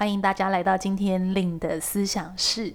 欢迎大家来到今天令的思想室。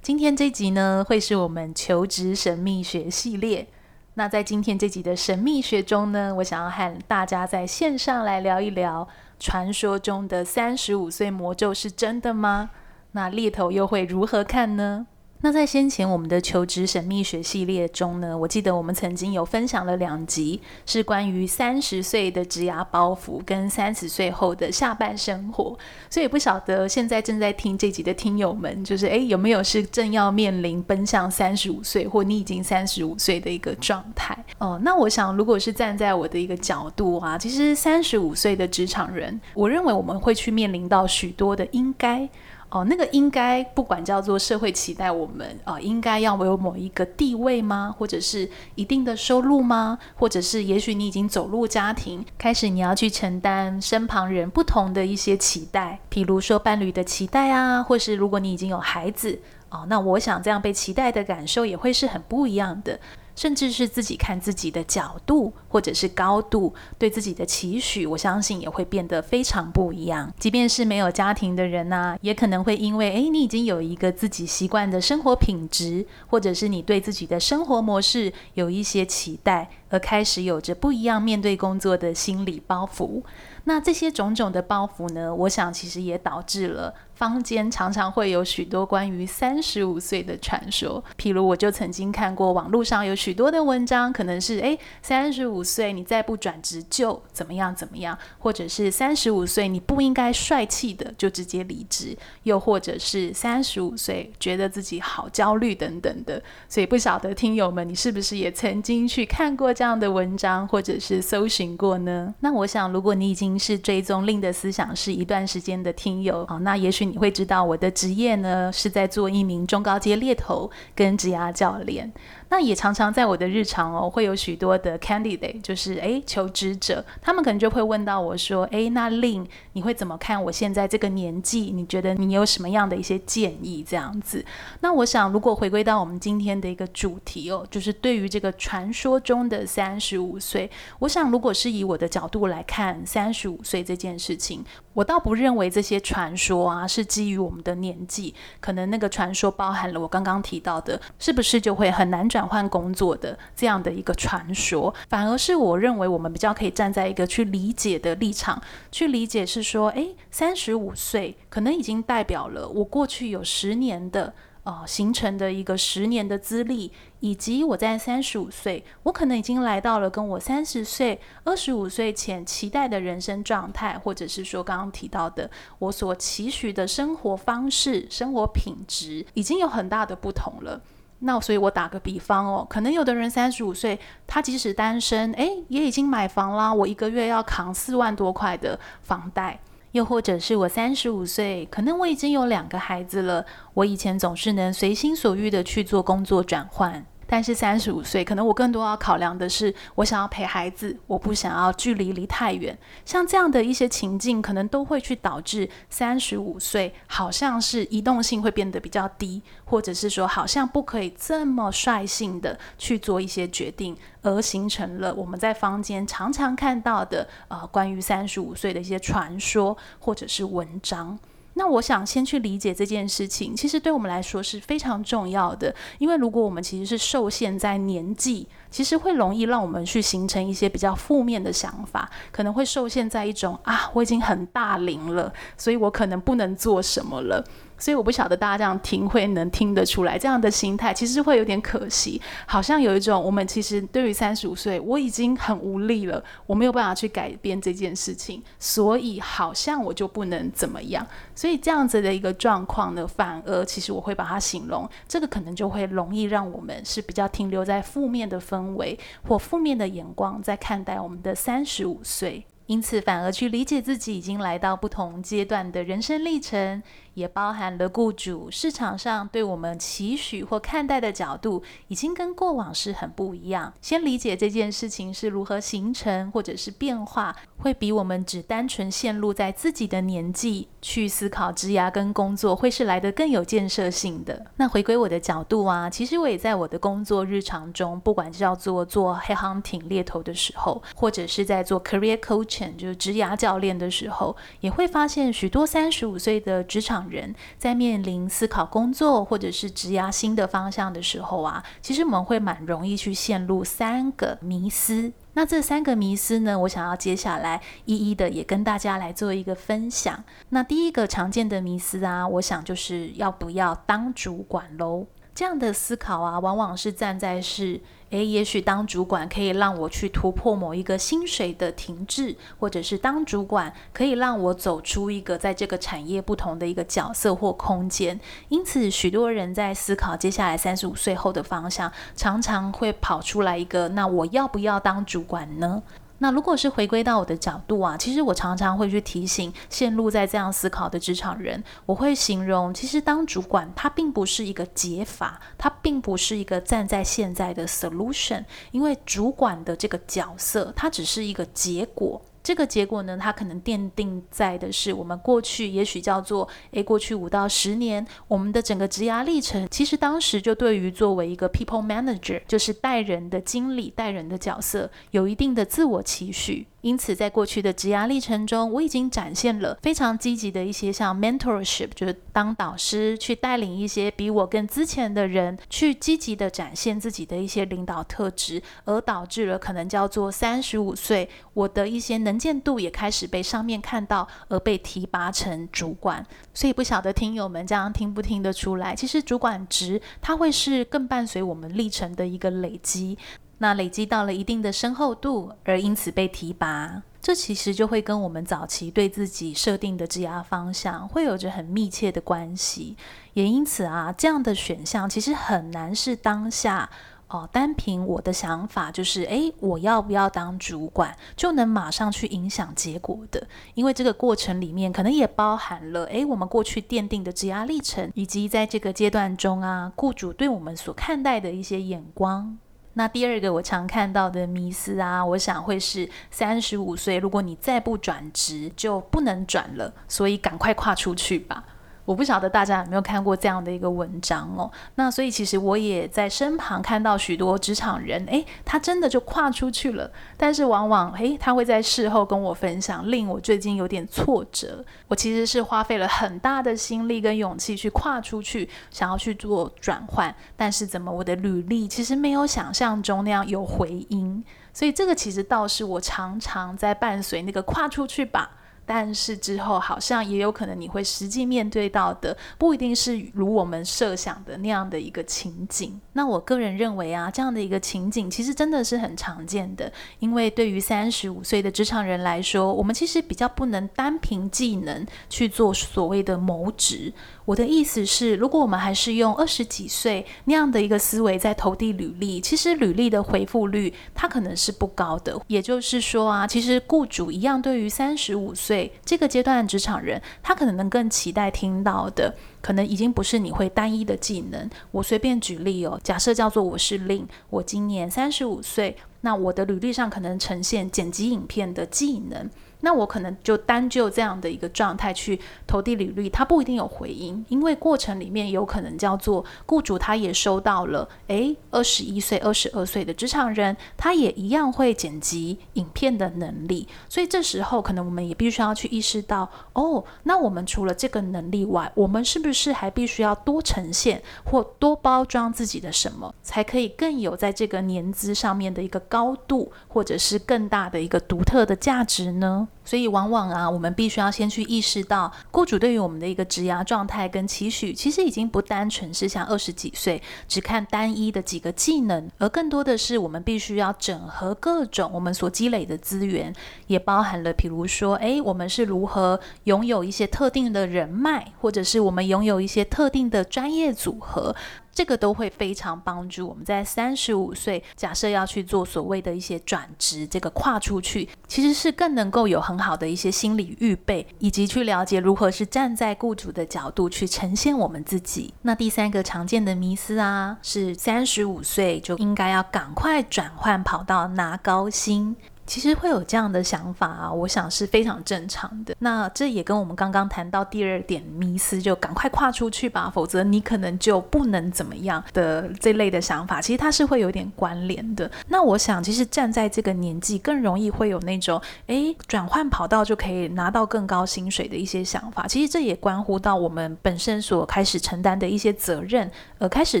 今天这集呢，会是我们求职神秘学系列。那在今天这集的神秘学中呢，我想要和大家在线上来聊一聊，传说中的三十五岁魔咒是真的吗？那猎头又会如何看呢？那在先前我们的求职神秘学系列中呢，我记得我们曾经有分享了两集，是关于三十岁的职涯包袱跟三十岁后的下半生活。所以不晓得现在正在听这集的听友们，就是诶，有没有是正要面临奔向三十五岁，或你已经三十五岁的一个状态？哦，那我想如果是站在我的一个角度啊，其实三十五岁的职场人，我认为我们会去面临到许多的应该。哦，那个应该不管叫做社会期待我们啊、应该要有某一个地位吗？或者是一定的收入吗？或者是也许你已经走入家庭，开始你要去承担身旁人不同的一些期待，譬如说伴侣的期待啊，或是如果你已经有孩子哦，那我想这样被期待的感受也会是很不一样的。甚至是自己看自己的角度，或者是高度，对自己的期许，我相信也会变得非常不一样。即便是没有家庭的人呢、啊，也可能会因为，诶，你已经有一个自己习惯的生活品质，或者是你对自己的生活模式有一些期待，而开始有着不一样面对工作的心理包袱。那这些种种的包袱呢，我想其实也导致了。坊间常常会有许多关于三十五岁的传说，譬如我就曾经看过网络上有许多的文章，可能是诶，三十五岁你再不转职就怎么样怎么样，或者是三十五岁你不应该帅气的就直接离职，又或者是三十五岁觉得自己好焦虑等等的。所以不晓得听友们，你是不是也曾经去看过这样的文章，或者是搜寻过呢？那我想，如果你已经是追踪令的思想是一段时间的听友，啊，那也许。你会知道我的职业呢，是在做一名中高阶猎头跟职涯教练。那也常常在我的日常哦，会有许多的 candidate，就是诶求职者，他们可能就会问到我说，诶那 Lin，你会怎么看我现在这个年纪？你觉得你有什么样的一些建议？这样子。那我想，如果回归到我们今天的一个主题哦，就是对于这个传说中的三十五岁，我想如果是以我的角度来看三十五岁这件事情，我倒不认为这些传说啊是基于我们的年纪，可能那个传说包含了我刚刚提到的，是不是就会很难转换工作的这样的一个传说，反而是我认为我们比较可以站在一个去理解的立场，去理解是说，诶，三十五岁可能已经代表了我过去有十年的呃形成的一个十年的资历，以及我在三十五岁，我可能已经来到了跟我三十岁、二十五岁前期待的人生状态，或者是说刚刚提到的我所期许的生活方式、生活品质，已经有很大的不同了。那所以，我打个比方哦，可能有的人三十五岁，他即使单身，诶，也已经买房啦。我一个月要扛四万多块的房贷，又或者是我三十五岁，可能我已经有两个孩子了。我以前总是能随心所欲的去做工作转换。但是三十五岁，可能我更多要考量的是，我想要陪孩子，我不想要距离离太远。像这样的一些情境，可能都会去导致三十五岁好像是移动性会变得比较低，或者是说好像不可以这么率性的去做一些决定，而形成了我们在坊间常常看到的呃关于三十五岁的一些传说或者是文章。那我想先去理解这件事情，其实对我们来说是非常重要的，因为如果我们其实是受限在年纪，其实会容易让我们去形成一些比较负面的想法，可能会受限在一种啊，我已经很大龄了，所以我可能不能做什么了。所以我不晓得大家这样听会能听得出来，这样的心态其实会有点可惜，好像有一种我们其实对于三十五岁我已经很无力了，我没有办法去改变这件事情，所以好像我就不能怎么样。所以这样子的一个状况呢，反而其实我会把它形容，这个可能就会容易让我们是比较停留在负面的氛围或负面的眼光在看待我们的三十五岁。因此反而去理解自己已经来到不同阶段的人生历程。也包含了雇主市场上对我们期许或看待的角度，已经跟过往是很不一样。先理解这件事情是如何形成或者是变化，会比我们只单纯陷入在自己的年纪去思考职涯跟工作，会是来得更有建设性的。那回归我的角度啊，其实我也在我的工作日常中，不管是要做做 headhunting 猎头的时候，或者是在做 career coaching 就是职涯教练的时候，也会发现许多三十五岁的职场人在面临思考工作或者是职涯新的方向的时候啊，其实我们会蛮容易去陷入三个迷思。那这三个迷思呢，我想要接下来一一的也跟大家来做一个分享。那第一个常见的迷思啊，我想就是要不要当主管喽？这样的思考啊，往往是站在是，诶，也许当主管可以让我去突破某一个薪水的停滞，或者是当主管可以让我走出一个在这个产业不同的一个角色或空间。因此，许多人在思考接下来三十五岁后的方向，常常会跑出来一个：那我要不要当主管呢？那如果是回归到我的角度啊，其实我常常会去提醒陷入在这样思考的职场人，我会形容，其实当主管他并不是一个解法，他并不是一个站在现在的 solution，因为主管的这个角色，它只是一个结果。这个结果呢，它可能奠定在的是我们过去，也许叫做诶，过去五到十年，我们的整个职涯历程，其实当时就对于作为一个 people manager，就是带人的经理、带人的角色，有一定的自我期许。因此，在过去的职涯历程中，我已经展现了非常积极的一些像 mentorship，就是当导师去带领一些比我更资浅的人，去积极的展现自己的一些领导特质，而导致了可能叫做三十五岁，我的一些能见度也开始被上面看到，而被提拔成主管。所以，不晓得听友们这样听不听得出来，其实主管职它会是更伴随我们历程的一个累积。那累积到了一定的深厚度，而因此被提拔，这其实就会跟我们早期对自己设定的职涯方向会有着很密切的关系。也因此啊，这样的选项其实很难是当下哦，单凭我的想法就是，诶，我要不要当主管，就能马上去影响结果的。因为这个过程里面可能也包含了，诶，我们过去奠定的职涯历程，以及在这个阶段中啊，雇主对我们所看待的一些眼光。那第二个我常看到的迷思啊，我想会是三十五岁，如果你再不转职，就不能转了，所以赶快跨出去吧。我不晓得大家有没有看过这样的一个文章哦。那所以其实我也在身旁看到许多职场人，诶，他真的就跨出去了。但是往往，诶，他会在事后跟我分享，令我最近有点挫折。我其实是花费了很大的心力跟勇气去跨出去，想要去做转换。但是怎么我的履历其实没有想象中那样有回音。所以这个其实倒是我常常在伴随那个跨出去吧。但是之后好像也有可能你会实际面对到的，不一定是如我们设想的那样的一个情景。那我个人认为啊，这样的一个情景其实真的是很常见的，因为对于三十五岁的职场人来说，我们其实比较不能单凭技能去做所谓的谋职。我的意思是，如果我们还是用二十几岁那样的一个思维在投递履历，其实履历的回复率它可能是不高的。也就是说啊，其实雇主一样对于三十五岁这个阶段的职场人，他可能能更期待听到的，可能已经不是你会单一的技能。我随便举例哦，假设叫做我是 Lin，我今年三十五岁，那我的履历上可能呈现剪辑影片的技能。那我可能就单就这样的一个状态去投递履历，他不一定有回音，因为过程里面有可能叫做雇主他也收到了，诶，二十一岁、二十二岁的职场人，他也一样会剪辑影片的能力，所以这时候可能我们也必须要去意识到，哦，那我们除了这个能力外，我们是不是还必须要多呈现或多包装自己的什么，才可以更有在这个年资上面的一个高度，或者是更大的一个独特的价值呢？所以，往往啊，我们必须要先去意识到，雇主对于我们的一个职涯状态跟期许，其实已经不单纯是像二十几岁只看单一的几个技能，而更多的是我们必须要整合各种我们所积累的资源，也包含了，比如说，诶，我们是如何拥有一些特定的人脉，或者是我们拥拥有一些特定的专业组合。这个都会非常帮助我们在三十五岁，假设要去做所谓的一些转职，这个跨出去，其实是更能够有很好的一些心理预备，以及去了解如何是站在雇主的角度去呈现我们自己。那第三个常见的迷思啊，是三十五岁就应该要赶快转换跑道拿高薪。其实会有这样的想法啊，我想是非常正常的。那这也跟我们刚刚谈到第二点迷思，就赶快跨出去吧，否则你可能就不能怎么样的这类的想法，其实它是会有点关联的。那我想，其实站在这个年纪，更容易会有那种，诶，转换跑道就可以拿到更高薪水的一些想法。其实这也关乎到我们本身所开始承担的一些责任，呃开始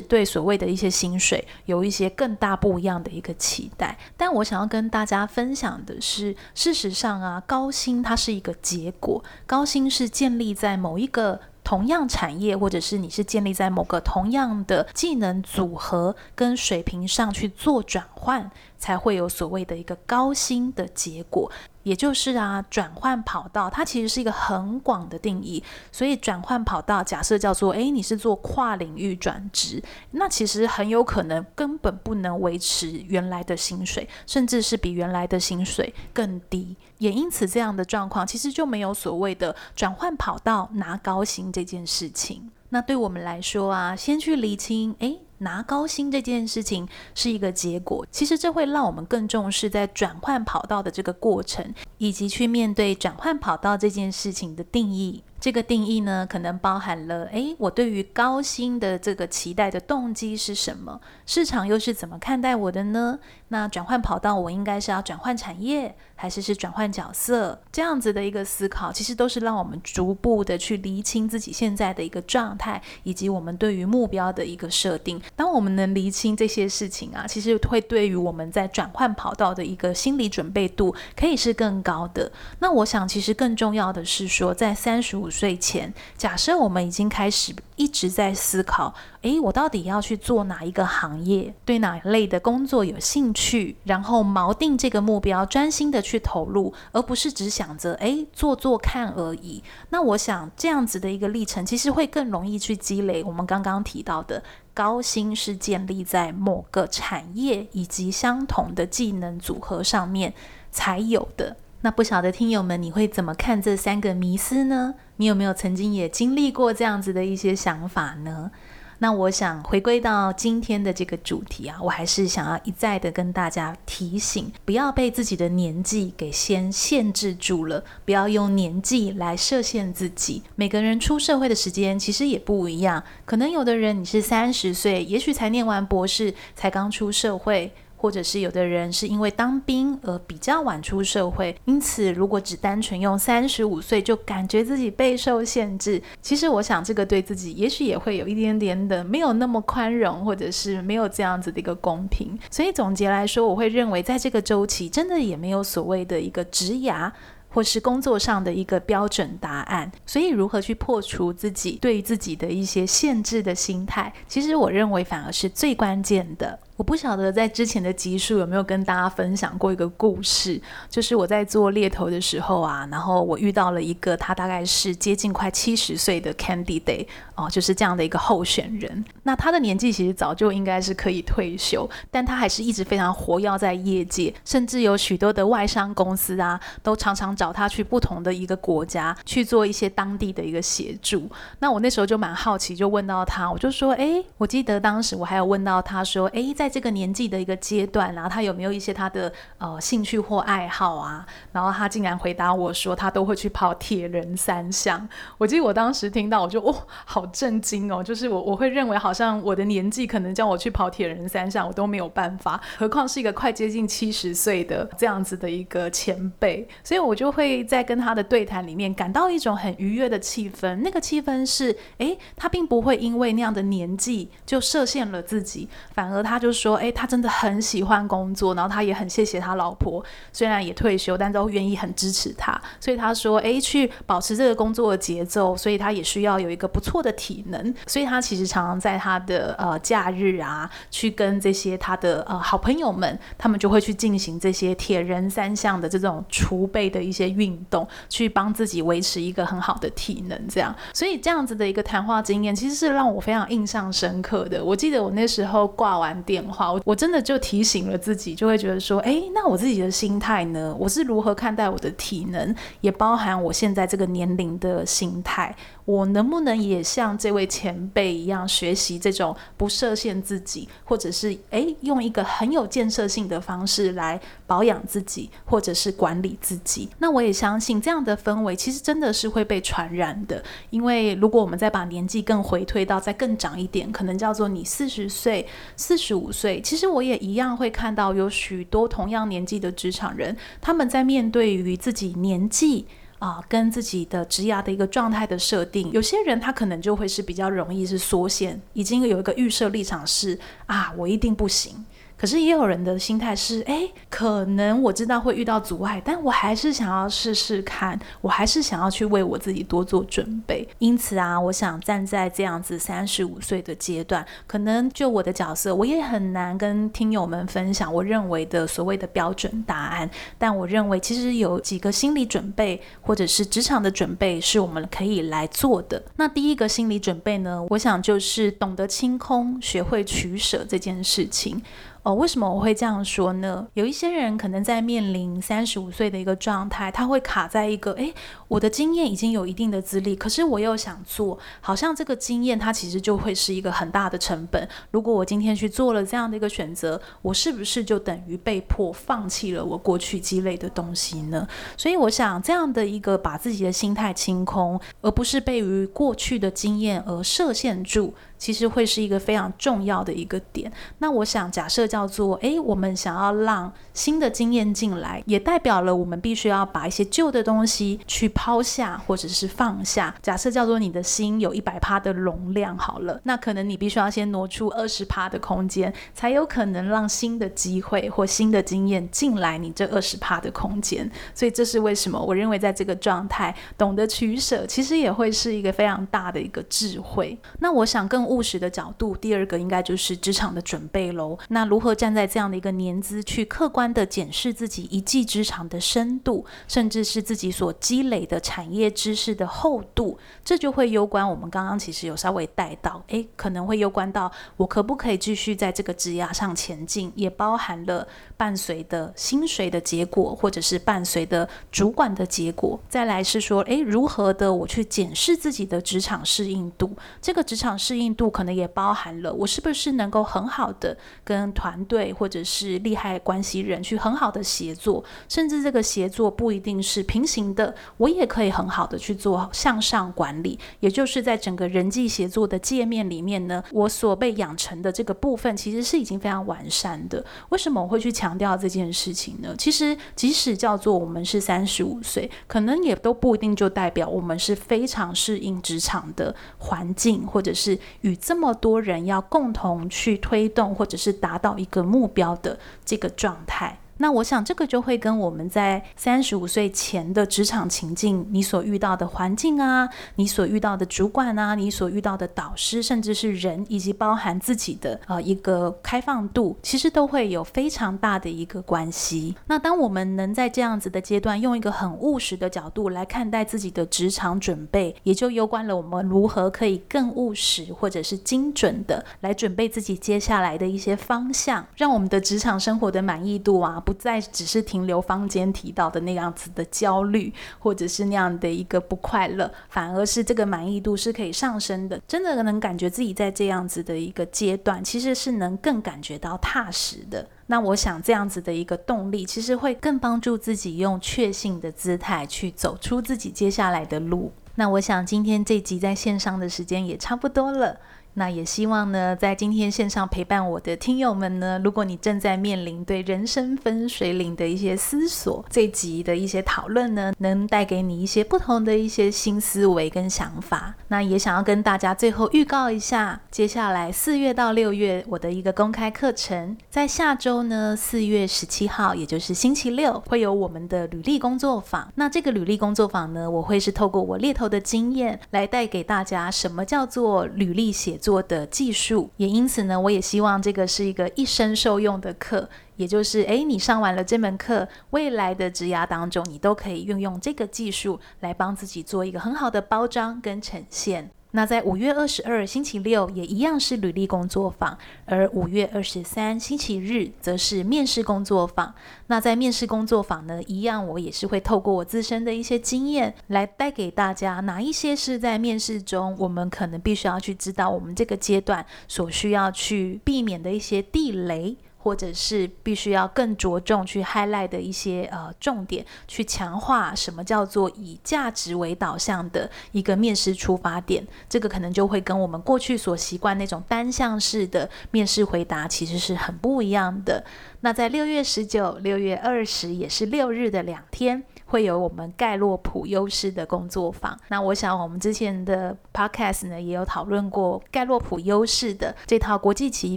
对所谓的一些薪水有一些更大不一样的一个期待。但我想要跟大家分享。想的是，事实上啊，高薪它是一个结果，高薪是建立在某一个同样产业，或者是你是建立在某个同样的技能组合跟水平上去做转换，才会有所谓的一个高薪的结果。也就是啊，转换跑道，它其实是一个很广的定义。所以转换跑道，假设叫做，诶，你是做跨领域转职，那其实很有可能根本不能维持原来的薪水，甚至是比原来的薪水更低。也因此，这样的状况其实就没有所谓的转换跑道拿高薪这件事情。那对我们来说啊，先去厘清，诶。拿高薪这件事情是一个结果，其实这会让我们更重视在转换跑道的这个过程，以及去面对转换跑道这件事情的定义。这个定义呢，可能包含了，诶，我对于高薪的这个期待的动机是什么？市场又是怎么看待我的呢？那转换跑道，我应该是要转换产业，还是是转换角色？这样子的一个思考，其实都是让我们逐步的去厘清自己现在的一个状态，以及我们对于目标的一个设定。当我们能厘清这些事情啊，其实会对于我们在转换跑道的一个心理准备度，可以是更高的。那我想，其实更重要的是说，在三十五。五岁前，假设我们已经开始一直在思考，诶，我到底要去做哪一个行业，对哪一类的工作有兴趣，然后锚定这个目标，专心的去投入，而不是只想着，诶，做做看而已。那我想这样子的一个历程，其实会更容易去积累我们刚刚提到的高薪是建立在某个产业以及相同的技能组合上面才有的。那不晓得听友们，你会怎么看这三个迷思呢？你有没有曾经也经历过这样子的一些想法呢？那我想回归到今天的这个主题啊，我还是想要一再的跟大家提醒，不要被自己的年纪给先限制住了，不要用年纪来设限自己。每个人出社会的时间其实也不一样，可能有的人你是三十岁，也许才念完博士，才刚出社会。或者是有的人是因为当兵而比较晚出社会，因此如果只单纯用三十五岁就感觉自己备受限制，其实我想这个对自己也许也会有一点点的没有那么宽容，或者是没有这样子的一个公平。所以总结来说，我会认为在这个周期真的也没有所谓的一个职涯或是工作上的一个标准答案。所以如何去破除自己对自己的一些限制的心态，其实我认为反而是最关键的。我不晓得在之前的集数有没有跟大家分享过一个故事，就是我在做猎头的时候啊，然后我遇到了一个他大概是接近快七十岁的 candidate 哦，就是这样的一个候选人。那他的年纪其实早就应该是可以退休，但他还是一直非常活跃在业界，甚至有许多的外商公司啊，都常常找他去不同的一个国家去做一些当地的一个协助。那我那时候就蛮好奇，就问到他，我就说，哎，我记得当时我还有问到他说，哎，在在这个年纪的一个阶段，然后他有没有一些他的呃兴趣或爱好啊？然后他竟然回答我说，他都会去跑铁人三项。我记得我当时听到，我就哦，好震惊哦！就是我我会认为，好像我的年纪可能叫我去跑铁人三项，我都没有办法，何况是一个快接近七十岁的这样子的一个前辈。所以我就会在跟他的对谈里面感到一种很愉悦的气氛。那个气氛是，诶，他并不会因为那样的年纪就设限了自己，反而他就。说，诶，他真的很喜欢工作，然后他也很谢谢他老婆，虽然也退休，但都愿意很支持他。所以他说，诶，去保持这个工作的节奏，所以他也需要有一个不错的体能，所以他其实常常在他的呃假日啊，去跟这些他的呃好朋友们，他们就会去进行这些铁人三项的这种储备的一些运动，去帮自己维持一个很好的体能，这样，所以这样子的一个谈话经验，其实是让我非常印象深刻的。我记得我那时候挂完电话，我我真的就提醒了自己，就会觉得说，诶，那我自己的心态呢？我是如何看待我的体能，也包含我现在这个年龄的心态。我能不能也像这位前辈一样学习这种不设限自己，或者是诶用一个很有建设性的方式来保养自己，或者是管理自己？那我也相信这样的氛围其实真的是会被传染的。因为如果我们再把年纪更回推到再更长一点，可能叫做你四十岁、四十五所以，其实我也一样会看到有许多同样年纪的职场人，他们在面对于自己年纪。啊，跟自己的职涯的一个状态的设定，有些人他可能就会是比较容易是缩限，已经有一个预设立场是啊，我一定不行。可是也有人的心态是，诶，可能我知道会遇到阻碍，但我还是想要试试看，我还是想要去为我自己多做准备。因此啊，我想站在这样子三十五岁的阶段，可能就我的角色，我也很难跟听友们分享我认为的所谓的标准答案。但我认为，其实有几个心理准备，或者是职场的准备，是我们可以来做的。那第一个心理准备呢，我想就是懂得清空，学会取舍这件事情。哦，为什么我会这样说呢？有一些人可能在面临三十五岁的一个状态，他会卡在一个，诶，我的经验已经有一定的资历，可是我又想做，好像这个经验它其实就会是一个很大的成本。如果我今天去做了这样的一个选择，我是不是就等于被迫放弃了我过去积累的东西呢？所以我想这样的一个把自己的心态清空，而不是被于过去的经验而设限住。其实会是一个非常重要的一个点。那我想假设叫做，诶，我们想要让新的经验进来，也代表了我们必须要把一些旧的东西去抛下或者是放下。假设叫做你的心有一百趴的容量好了，那可能你必须要先挪出二十趴的空间，才有可能让新的机会或新的经验进来你这二十趴的空间。所以这是为什么我认为在这个状态懂得取舍，其实也会是一个非常大的一个智慧。那我想更。务实的角度，第二个应该就是职场的准备喽。那如何站在这样的一个年资去客观的检视自己一技之长的深度，甚至是自己所积累的产业知识的厚度，这就会攸关我们刚刚其实有稍微带到，诶，可能会攸关到我可不可以继续在这个职涯上前进，也包含了伴随的薪水的结果，或者是伴随的主管的结果。再来是说，诶，如何的我去检视自己的职场适应度，这个职场适应度可能也包含了我是不是能够很好的跟团队或者是利害关系人去很好的协作，甚至这个协作不一定是平行的，我也可以很好的去做向上管理，也就是在整个人际协作的界面里面呢，我所被养成的这个部分其实是已经非常完善的。为什么我会去强调这件事情呢？其实即使叫做我们是三十五岁，可能也都不一定就代表我们是非常适应职场的环境，或者是。与这么多人要共同去推动，或者是达到一个目标的这个状态。那我想，这个就会跟我们在三十五岁前的职场情境，你所遇到的环境啊，你所遇到的主管啊，你所遇到的导师，甚至是人，以及包含自己的呃一个开放度，其实都会有非常大的一个关系。那当我们能在这样子的阶段，用一个很务实的角度来看待自己的职场准备，也就攸关了我们如何可以更务实或者是精准的来准备自己接下来的一些方向，让我们的职场生活的满意度啊。不再只是停留坊间提到的那样子的焦虑，或者是那样的一个不快乐，反而是这个满意度是可以上升的。真的能感觉自己在这样子的一个阶段，其实是能更感觉到踏实的。那我想这样子的一个动力，其实会更帮助自己用确信的姿态去走出自己接下来的路。那我想今天这集在线上的时间也差不多了。那也希望呢，在今天线上陪伴我的听友们呢，如果你正在面临对人生分水岭的一些思索，这集的一些讨论呢，能带给你一些不同的一些新思维跟想法。那也想要跟大家最后预告一下，接下来四月到六月我的一个公开课程，在下周呢，四月十七号，也就是星期六，会有我们的履历工作坊。那这个履历工作坊呢，我会是透过我猎头的经验，来带给大家什么叫做履历写作。做的技术，也因此呢，我也希望这个是一个一生受用的课，也就是，诶，你上完了这门课，未来的职涯当中，你都可以运用这个技术来帮自己做一个很好的包装跟呈现。那在五月二十二星期六也一样是履历工作坊，而五月二十三星期日则是面试工作坊。那在面试工作坊呢，一样我也是会透过我自身的一些经验来带给大家，哪一些是在面试中我们可能必须要去知道，我们这个阶段所需要去避免的一些地雷。或者是必须要更着重去 highlight 的一些呃重点，去强化什么叫做以价值为导向的一个面试出发点，这个可能就会跟我们过去所习惯那种单向式的面试回答其实是很不一样的。那在六月十九、六月二十也是六日的两天。会有我们盖洛普优势的工作坊。那我想我们之前的 podcast 呢，也有讨论过盖洛普优势的这套国际级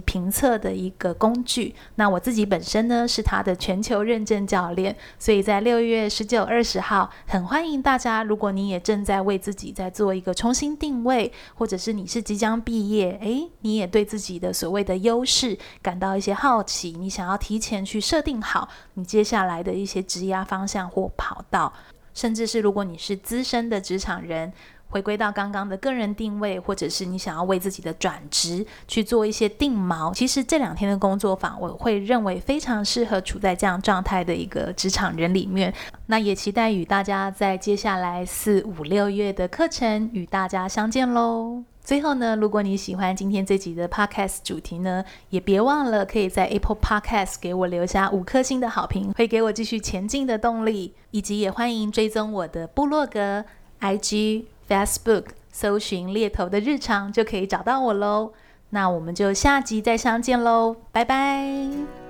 评测的一个工具。那我自己本身呢，是他的全球认证教练，所以在六月十九、二十号，很欢迎大家。如果你也正在为自己在做一个重新定位，或者是你是即将毕业，诶，你也对自己的所谓的优势感到一些好奇，你想要提前去设定好你接下来的一些职压方向或跑。道，甚至是如果你是资深的职场人，回归到刚刚的个人定位，或者是你想要为自己的转职去做一些定锚，其实这两天的工作坊，我会认为非常适合处在这样状态的一个职场人里面。那也期待与大家在接下来四五六月的课程与大家相见喽。最后呢，如果你喜欢今天这集的 Podcast 主题呢，也别忘了可以在 Apple Podcast 给我留下五颗星的好评，会给我继续前进的动力。以及也欢迎追踪我的部落格、IG、Facebook，搜寻猎头的日常就可以找到我喽。那我们就下集再相见喽，拜拜。